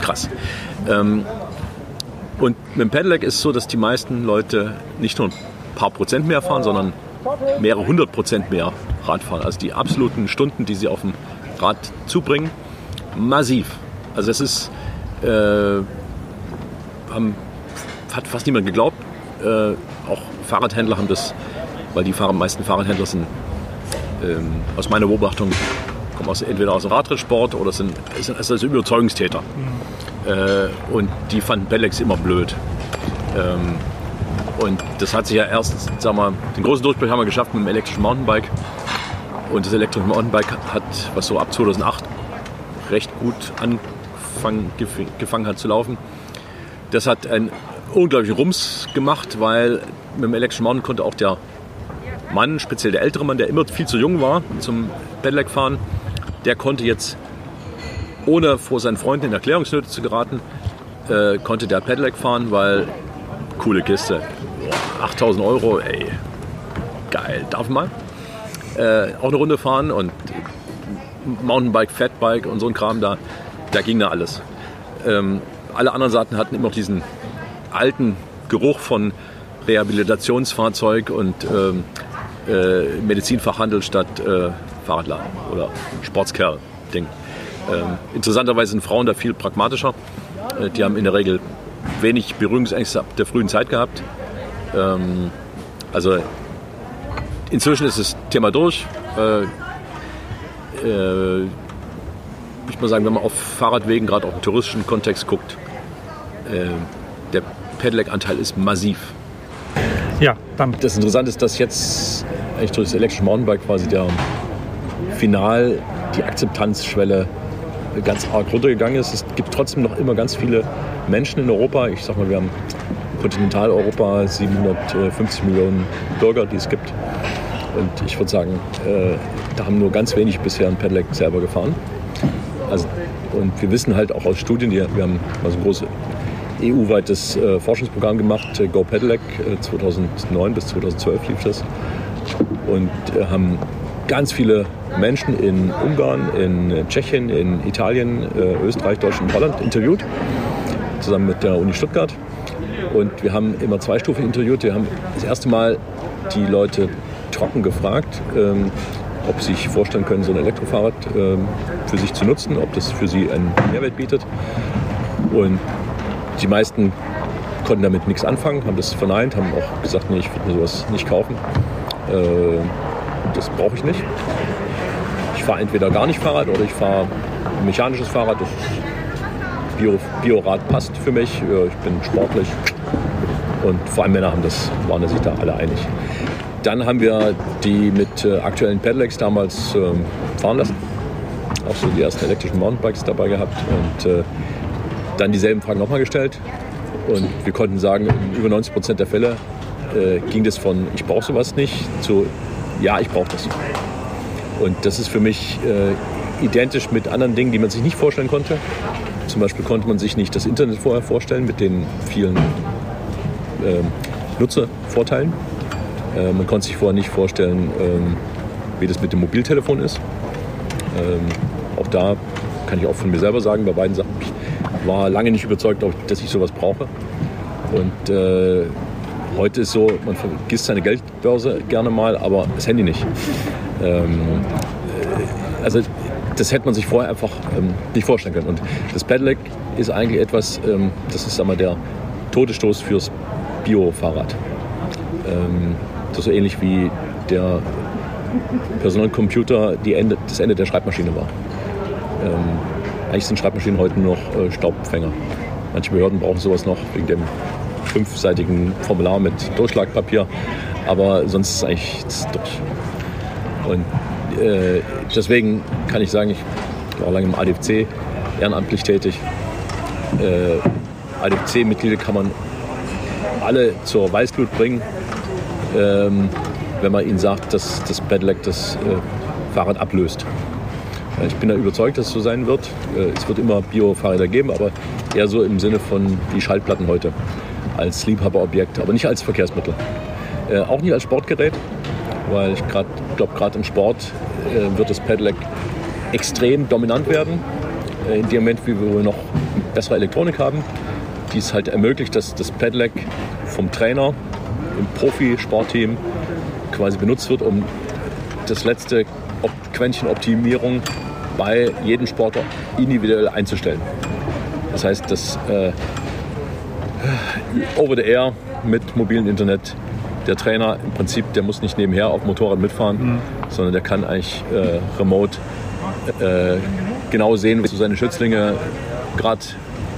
krass. Ähm, und mit dem Pedelec ist es so, dass die meisten Leute nicht nur ein paar Prozent mehr fahren, sondern mehrere hundert Prozent mehr Rad fahren. Also die absoluten Stunden, die sie auf dem Rad zubringen, massiv. Also es ist, äh, haben, hat fast niemand geglaubt. Äh, auch Fahrradhändler haben das, weil die meisten Fahrradhändler sind ähm, aus meiner Beobachtung kommen aus, entweder aus dem Radrennsport oder sind, sind also Überzeugungstäter. Mhm. Äh, und die fanden Bellex immer blöd. Ähm, und das hat sich ja erst, sagen wir, den großen Durchbruch haben wir geschafft mit dem elektrischen Mountainbike. Und das elektrische Mountainbike hat, was so ab 2008 recht gut angefangen gefangen hat zu laufen. Das hat einen unglaublichen Rums gemacht, weil mit dem elektrischen Mountain konnte auch der Mann, speziell der ältere Mann, der immer viel zu jung war zum Pedelec fahren, der konnte jetzt, ohne vor seinen Freunden in Erklärungsnöte zu geraten, äh, konnte der Pedelec fahren, weil coole Kiste. 8000 Euro, ey, geil, darf man? Äh, auch eine Runde fahren und Mountainbike, Fatbike und so ein Kram, da, da ging da alles. Ähm, alle anderen Seiten hatten immer noch diesen alten Geruch von Rehabilitationsfahrzeug und ähm, äh, Medizinfachhandel statt äh, Fahrradladen oder Sportskerl-Ding. Ähm, interessanterweise sind Frauen da viel pragmatischer. Äh, die haben in der Regel wenig Berührungsängste ab der frühen Zeit gehabt. Ähm, also inzwischen ist das Thema durch. Äh, äh, ich muss sagen, wenn man auf Fahrradwegen, gerade auch im touristischen Kontext guckt, äh, der Pedelec-Anteil ist massiv. Ja, dann. Das Interessante ist, dass jetzt eigentlich durch das elektrische Mountainbike quasi der final die Akzeptanzschwelle ganz arg runtergegangen ist. Es gibt trotzdem noch immer ganz viele Menschen in Europa. Ich sag mal, wir haben Kontinentaleuropa 750 Millionen Bürger, die es gibt. Und ich würde sagen, äh, da haben nur ganz wenig bisher ein Pedelec selber gefahren. Also, und wir wissen halt auch aus Studien, die, wir haben also ein großes EU-weites äh, Forschungsprogramm gemacht, äh, Go Pedelec, 2009 bis 2012 lief das. Und äh, haben ganz viele Menschen in Ungarn, in Tschechien, in Italien, äh, Österreich, Deutschland und Holland interviewt, zusammen mit der Uni Stuttgart. Und wir haben immer zwei Stufen interviewt. Wir haben das erste Mal die Leute trocken gefragt, ähm, ob sie sich vorstellen können, so ein Elektrofahrrad ähm, für sich zu nutzen, ob das für sie einen Mehrwert bietet. Und die meisten konnten damit nichts anfangen, haben das verneint, haben auch gesagt, nee, ich würde mir sowas nicht kaufen. Äh, das brauche ich nicht. Ich fahre entweder gar nicht Fahrrad oder ich fahre ein mechanisches Fahrrad. Das Bio, Biorad passt für mich. Ich bin sportlich. Und vor allem Männer haben das, waren sich da alle einig. Dann haben wir die mit äh, aktuellen Pedelecs damals äh, fahren lassen. Auch so die ersten elektrischen Mountainbikes dabei gehabt. Und äh, dann dieselben Fragen nochmal gestellt. Und wir konnten sagen, in über 90 Prozent der Fälle äh, ging das von ich brauche sowas nicht zu ja, ich brauche das. Und das ist für mich äh, identisch mit anderen Dingen, die man sich nicht vorstellen konnte. Zum Beispiel konnte man sich nicht das Internet vorher vorstellen mit den vielen äh, Nutzervorteilen. Äh, man konnte sich vorher nicht vorstellen, ähm, wie das mit dem Mobiltelefon ist. Ähm, auch da kann ich auch von mir selber sagen, bei beiden Sachen, ich war lange nicht überzeugt, dass ich sowas brauche. Und äh, Heute ist so, man vergisst seine Geldbörse gerne mal, aber das Handy nicht. Ähm, äh, also das hätte man sich vorher einfach ähm, nicht vorstellen können. Und das Pedelec ist eigentlich etwas, ähm, das ist mal, der Todesstoß fürs Bio-Fahrrad. Ähm, das so ähnlich wie der Personalcomputer die Ende, das Ende der Schreibmaschine war. Ähm, eigentlich sind Schreibmaschinen heute nur noch äh, Staubfänger. Manche Behörden brauchen sowas noch wegen dem fünfseitigen Formular mit Durchschlagpapier. Aber sonst ist es eigentlich durch. Und äh, deswegen kann ich sagen, ich war lange im ADFC ehrenamtlich tätig. Äh, ADFC-Mitglieder kann man alle zur Weißglut bringen, ähm, wenn man ihnen sagt, dass das Pedelec das äh, Fahrrad ablöst. Ich bin da überzeugt, dass es so sein wird. Äh, es wird immer Bio-Fahrräder geben, aber eher so im Sinne von die Schallplatten heute als Liebhaberobjekt, aber nicht als Verkehrsmittel. Äh, auch nicht als Sportgerät, weil ich glaube, gerade im Sport äh, wird das Pedelec extrem dominant werden. Äh, in dem Moment, wie wir noch bessere Elektronik haben, die es halt ermöglicht, dass das Pedelec vom Trainer im Profisportteam quasi benutzt wird, um das letzte Quäntchen Optimierung bei jedem Sportler individuell einzustellen. Das heißt, das äh, over the air mit mobilem Internet. Der Trainer im Prinzip, der muss nicht nebenher auf dem Motorrad mitfahren, mhm. sondern der kann eigentlich äh, remote äh, genau sehen, was seine Schützlinge gerade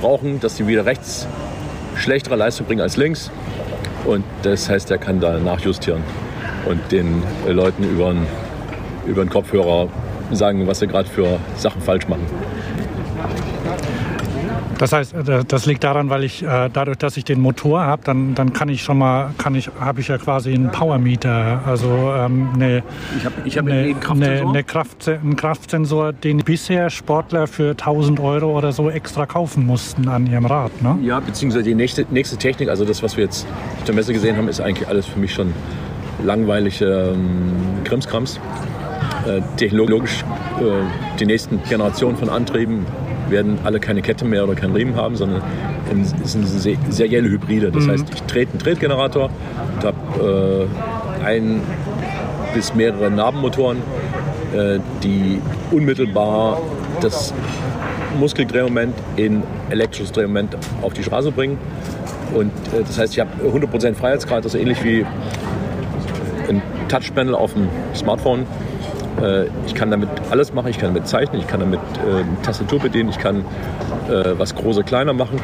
brauchen, dass sie wieder rechts schlechtere Leistung bringen als links. Und das heißt, er kann da nachjustieren und den Leuten über den Kopfhörer sagen, was sie gerade für Sachen falsch machen. Das heißt, äh, das liegt daran, weil ich äh, dadurch, dass ich den Motor habe, dann, dann kann ich schon mal, kann ich, habe ich ja quasi einen Powermeter, also ähm, eine, ich habe ich hab eine, eine, eine Kraft, einen Kraftsensor, den bisher Sportler für 1000 Euro oder so extra kaufen mussten an ihrem Rad. Ne? Ja, beziehungsweise die nächste, nächste Technik, also das, was wir jetzt auf der Messe gesehen haben, ist eigentlich alles für mich schon langweilige ähm, Krimskrams. Äh, technologisch äh, die nächsten Generationen von Antrieben werden alle keine Kette mehr oder keinen Riemen haben, sondern es sind serielle Hybride. Das mhm. heißt, ich trete einen Tretgenerator und habe äh, ein bis mehrere Narbenmotoren, äh, die unmittelbar das Muskeldrehmoment in elektrisches Drehmoment auf die Straße bringen. Und äh, das heißt, ich habe 100% Freiheitsgrad, also ähnlich wie ein Touchpanel auf dem Smartphone ich kann damit alles machen. Ich kann damit zeichnen, ich kann damit äh, Tastatur bedienen, ich kann äh, was große kleiner machen.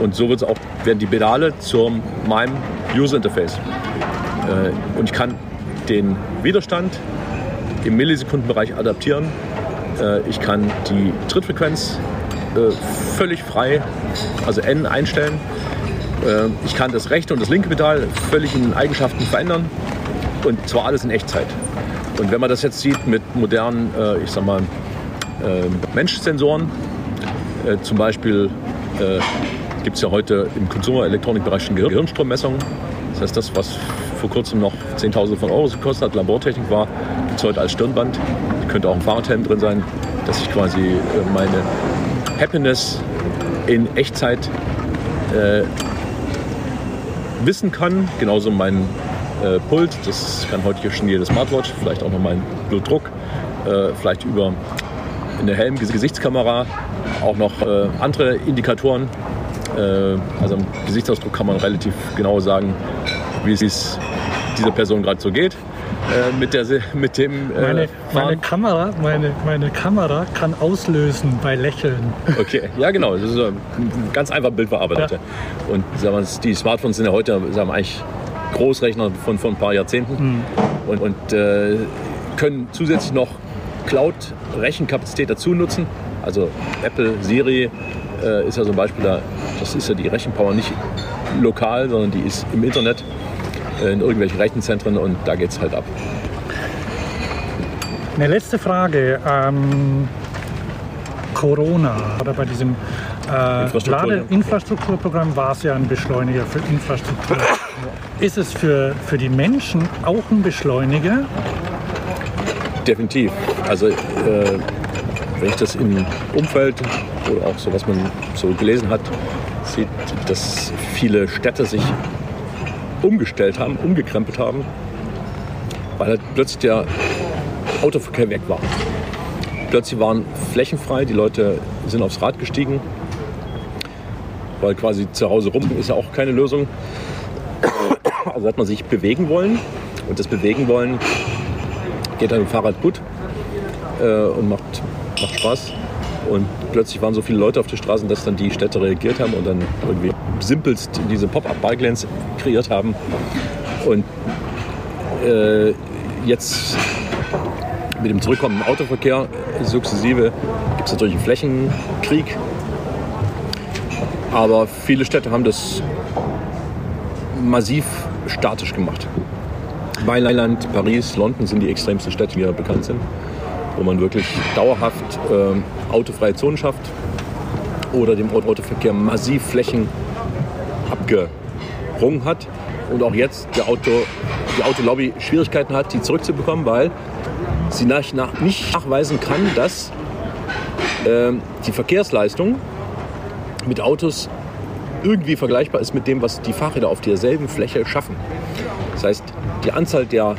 Und so wird auch, werden die Pedale zu meinem User Interface. Äh, und ich kann den Widerstand im Millisekundenbereich adaptieren. Äh, ich kann die Trittfrequenz äh, völlig frei, also N einstellen. Äh, ich kann das rechte und das linke Pedal völlig in Eigenschaften verändern und zwar alles in Echtzeit. Und wenn man das jetzt sieht mit modernen, äh, ich sag mal, äh, Menschsensoren, äh, zum Beispiel gibt es ja heute im Consumer-Elektronikbereich schon Gehirnstrommessungen. Das heißt, das, was vor kurzem noch Zehntausende von Euro gekostet hat, Labortechnik war, gibt es heute als Stirnband. Könnte auch ein Fahrradhelm drin sein, dass ich quasi äh, meine Happiness in Echtzeit äh, wissen kann. Genauso mein äh, Puls, das kann heute hier schon jede Smartwatch, vielleicht auch noch mein Blutdruck, äh, vielleicht über eine Helm-Gesichtskamera, auch noch äh, andere Indikatoren. Äh, also am Gesichtsausdruck kann man relativ genau sagen, wie es dieser Person gerade so geht. Äh, mit, der, mit dem äh, meine, meine, Kamera, meine, meine Kamera kann auslösen bei Lächeln. Okay, ja genau, das ist ein ganz einfach Bildbearbeiter. Ja. Und sagen wir, die Smartphones sind ja heute sagen wir, eigentlich Großrechner von, von ein paar Jahrzehnten mhm. und, und äh, können zusätzlich noch Cloud-Rechenkapazität dazu nutzen. Also Apple, Siri äh, ist ja so ein Beispiel, da, das ist ja die Rechenpower nicht lokal, sondern die ist im Internet äh, in irgendwelchen Rechenzentren und da geht es halt ab. Eine letzte Frage. Ähm, Corona oder bei diesem äh, Infrastruktur, Infrastrukturprogramm war es ja ein Beschleuniger für Infrastruktur. Ist es für, für die Menschen auch ein Beschleuniger? Definitiv. Also äh, wenn ich das im Umfeld oder auch so, was man so gelesen hat, sieht, dass viele Städte sich umgestellt haben, umgekrempelt haben, weil halt plötzlich der Autoverkehr weg war. Plötzlich waren Flächen frei, die Leute sind aufs Rad gestiegen, weil quasi zu Hause rum ist ja auch keine Lösung. Also hat man sich bewegen wollen und das Bewegen wollen geht dem Fahrrad gut äh, und macht, macht Spaß. Und plötzlich waren so viele Leute auf den Straßen, dass dann die Städte reagiert haben und dann irgendwie simpelst diese Pop-up-Bike-Lanes kreiert haben. Und äh, jetzt mit dem zurückkommenden Autoverkehr sukzessive gibt es natürlich einen Flächenkrieg. Aber viele Städte haben das massiv statisch gemacht. Mailand, Paris, London sind die extremsten Städte, die ja bekannt sind wo man wirklich dauerhaft äh, autofreie Zonen schafft oder dem Autoverkehr massiv Flächen abgerungen hat und auch jetzt der Auto, die Autolobby Schwierigkeiten hat, die zurückzubekommen, weil sie nach, nach, nicht nachweisen kann, dass äh, die Verkehrsleistung mit Autos irgendwie vergleichbar ist mit dem, was die Fahrräder auf derselben Fläche schaffen. Das heißt, die Anzahl der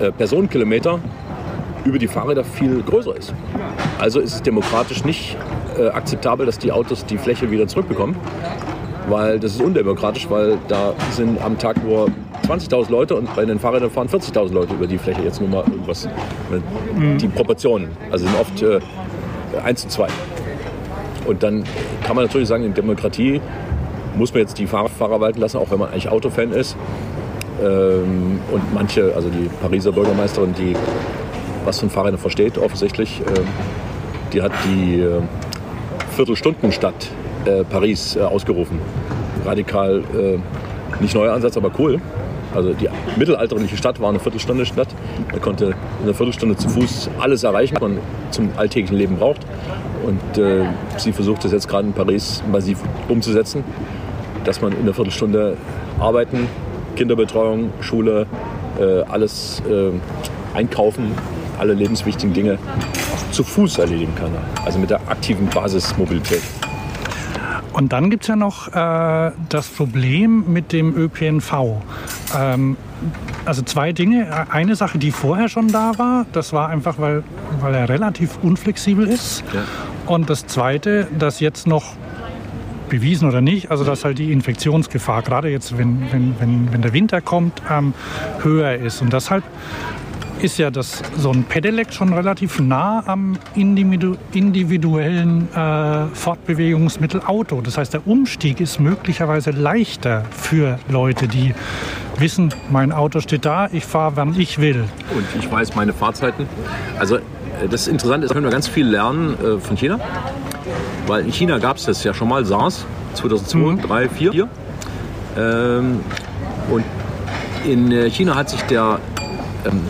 äh, Personenkilometer über die Fahrräder viel größer ist. Also ist es demokratisch nicht äh, akzeptabel, dass die Autos die Fläche wieder zurückbekommen, weil das ist undemokratisch, weil da sind am Tag nur 20.000 Leute und bei den Fahrrädern fahren 40.000 Leute über die Fläche. Jetzt nur mal irgendwas, mhm. die Proportionen, also sind oft äh, 1 zu 2. Und dann kann man natürlich sagen, in Demokratie muss man jetzt die Fahrer, walten lassen, auch wenn man eigentlich Autofan ist. Ähm, und manche, also die Pariser Bürgermeisterin, die was von Fahrrädern versteht, offensichtlich. Ähm, die hat die äh, Viertelstundenstadt äh, Paris äh, ausgerufen. Radikal, nicht neuer Ansatz, aber cool. Also die mittelalterliche Stadt war eine Viertelstunde Stadt. Man konnte in einer Viertelstunde zu Fuß alles erreichen, was man zum alltäglichen Leben braucht. Und äh, sie versucht es jetzt gerade in Paris massiv umzusetzen, dass man in einer Viertelstunde arbeiten, Kinderbetreuung, Schule, äh, alles äh, einkaufen, alle lebenswichtigen Dinge zu Fuß erledigen kann. Also mit der aktiven Basismobilität. Und dann gibt es ja noch äh, das Problem mit dem ÖPNV. Ähm, also zwei Dinge. Eine Sache, die vorher schon da war, das war einfach, weil, weil er relativ unflexibel ist. Ja. Und das Zweite, das jetzt noch bewiesen oder nicht, also dass halt die Infektionsgefahr, gerade jetzt, wenn, wenn, wenn, wenn der Winter kommt, ähm, höher ist. Und deshalb ist ja das, so ein Pedelec schon relativ nah am individu individuellen äh, Fortbewegungsmittel Auto. Das heißt, der Umstieg ist möglicherweise leichter für Leute, die wissen, mein Auto steht da, ich fahre, wann ich will. Und ich weiß meine Fahrzeiten. Also äh, das Interessante ist, können wir ganz viel lernen äh, von China. Weil in China gab es das ja schon mal, SARS, 2002, mhm. 3, 4. Ähm, und in äh, China hat sich der ähm,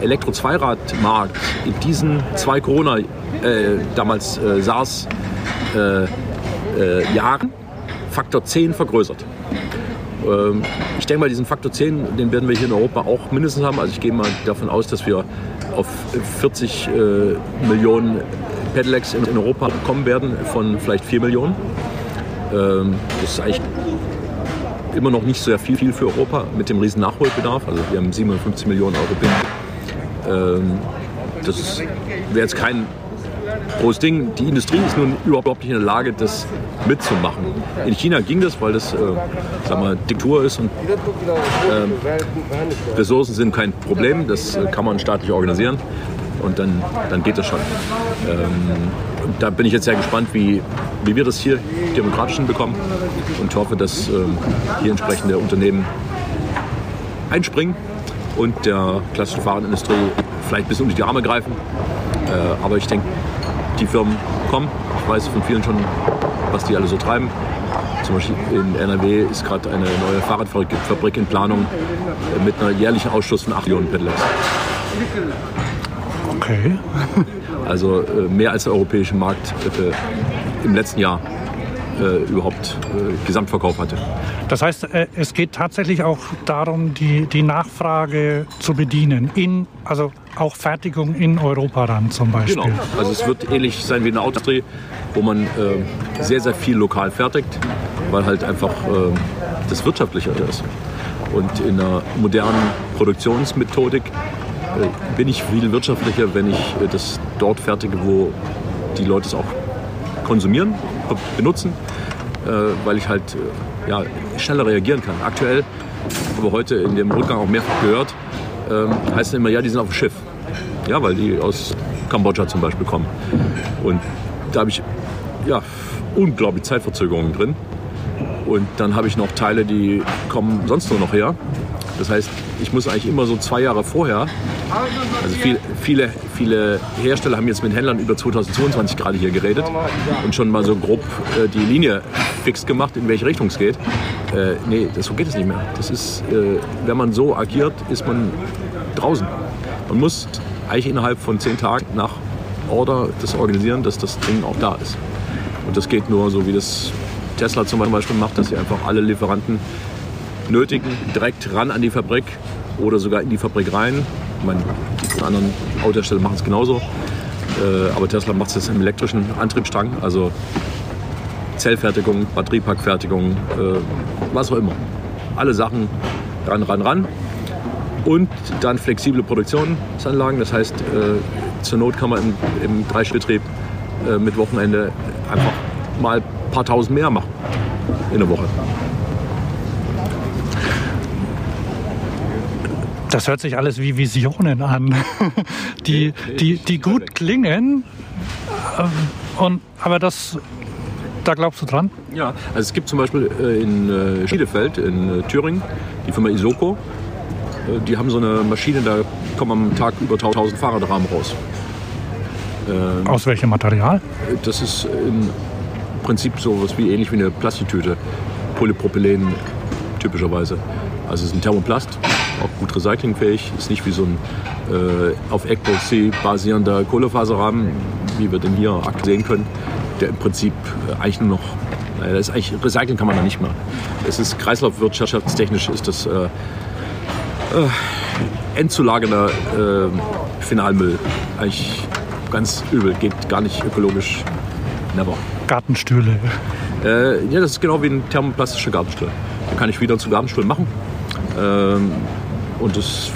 Elektro-Zweirad-Markt in diesen zwei Corona, äh, damals äh, SARS-Jahren äh, Faktor 10 vergrößert. Ähm, ich denke mal, diesen Faktor 10, den werden wir hier in Europa auch mindestens haben. Also ich gehe mal davon aus, dass wir auf 40 äh, Millionen Pedelecs in, Europa kommen werden von vielleicht 4 Millionen. Ähm, das ist eigentlich immer noch nicht sehr viel, viel für Europa mit dem riesen Nachholbedarf. Also wir haben 750 Millionen Euro ähm, Das wäre jetzt kein großes Ding. Die Industrie ist nun überhaupt nicht in der Lage, das mitzumachen. In China ging das, weil das äh, sag mal, Diktatur ist und äh, Ressourcen sind kein Problem. Das äh, kann man staatlich organisieren und dann, dann geht das schon. Ähm, da bin ich jetzt sehr gespannt, wie, wie wir das hier demokratisch hinbekommen und hoffe, dass ähm, hier entsprechende Unternehmen einspringen und der klassischen Fahrradindustrie vielleicht bis unter die Arme greifen. Äh, aber ich denke, die Firmen kommen. Ich weiß von vielen schon, was die alle so treiben. Zum Beispiel in NRW ist gerade eine neue Fahrradfabrik in Planung äh, mit einer jährlichen Ausstoß von 8 Millionen Pedelecs. Okay. Also äh, mehr als der europäische Markt äh, im letzten Jahr äh, überhaupt äh, Gesamtverkauf hatte. Das heißt, äh, es geht tatsächlich auch darum, die, die Nachfrage zu bedienen, in, also auch Fertigung in Europa dann zum Beispiel. Genau, also es wird ähnlich sein wie eine Autoindustrie, wo man äh, sehr, sehr viel lokal fertigt, weil halt einfach das wirtschaftlicher ist. Und in einer modernen Produktionsmethodik äh, bin ich viel wirtschaftlicher, wenn ich äh, das dort fertige, wo die Leute es auch konsumieren, benutzen, äh, weil ich halt ja, schneller reagieren kann. Aktuell, aber heute in dem Rückgang auch mehrfach gehört, ähm, heißt es immer, ja, die sind auf dem Schiff. Ja, weil die aus Kambodscha zum Beispiel kommen. Und da habe ich ja, unglaublich Zeitverzögerungen drin. Und dann habe ich noch Teile, die kommen sonst nur noch her. Das heißt, ich muss eigentlich immer so zwei Jahre vorher, also viel, viele, viele Hersteller haben jetzt mit Händlern über 2022 gerade hier geredet und schon mal so grob äh, die Linie fix gemacht, in welche Richtung es geht. Äh, nee, das, so geht es nicht mehr. Das ist, äh, wenn man so agiert, ist man draußen. Man muss eigentlich innerhalb von zehn Tagen nach Order das organisieren, dass das Ding auch da ist. Und das geht nur so, wie das Tesla zum Beispiel macht, dass sie einfach alle Lieferanten nötigen, direkt ran an die Fabrik oder sogar in die Fabrik rein. Meine, die anderen Autohersteller machen es genauso. Äh, aber Tesla macht es im elektrischen Antriebsstrang, also Zellfertigung, Batteriepackfertigung, äh, was auch immer. Alle Sachen ran, ran, ran. Und dann flexible Produktionsanlagen. Das heißt, äh, zur Not kann man im, im Dreischrittbetrieb äh, mit Wochenende einfach mal ein paar tausend mehr machen in der Woche. Das hört sich alles wie Visionen an, die, die, die gut klingen. Ähm, und, aber das, da glaubst du dran? Ja, also es gibt zum Beispiel äh, in äh, Schiedefeld in äh, Thüringen die Firma Isoko. Die haben so eine Maschine, da kommen am Tag über 1000 Fahrradrahmen raus. Ähm, Aus welchem Material? Das ist im Prinzip so was wie ähnlich wie eine Plastiktüte. Polypropylen typischerweise. Also es ist ein Thermoplast, auch gut recyclingfähig, ist nicht wie so ein äh, auf Epoxy basierender Kohlefaserrahmen, wie wir den hier aktuell sehen können, der im Prinzip äh, eigentlich nur noch, naja, das ist eigentlich, recyceln kann man da nicht mehr. Es ist kreislaufwirtschaftstechnisch ist das äh, äh, endzulagernder äh, Finalmüll. Eigentlich ganz übel, geht gar nicht ökologisch. Never. Gartenstühle. Äh, ja, das ist genau wie ein thermoplastischer Gartenstuhl. Den kann ich wieder zu Gartenstuhl machen. Ähm, und das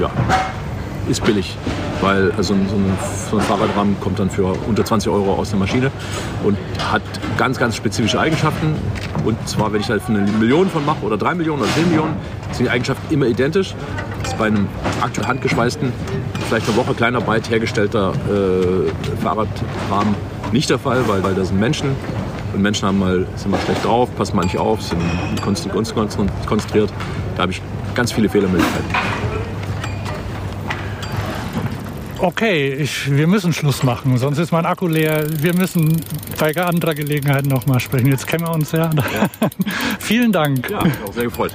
ja, ist billig, weil also so ein, so ein Fahrradrahmen kommt dann für unter 20 Euro aus der Maschine und hat ganz, ganz spezifische Eigenschaften. Und zwar, wenn ich halt eine Million von mache oder drei Millionen oder zehn Millionen, sind die Eigenschaften immer identisch. Das bei einem aktuell handgeschweißten, vielleicht eine Woche Kleinarbeit hergestellter äh, Fahrradrahmen nicht der Fall, weil, weil da sind Menschen und Menschen haben mal, sind mal schlecht drauf, passen mal auf, sind konzentriert. Da habe ich ganz viele Fehlermöglichkeiten. Okay, ich, wir müssen Schluss machen, sonst ist mein Akku leer. Wir müssen bei anderer Gelegenheit nochmal sprechen. Jetzt kennen wir uns ja. ja. Vielen Dank. Ja, auch sehr gefreut.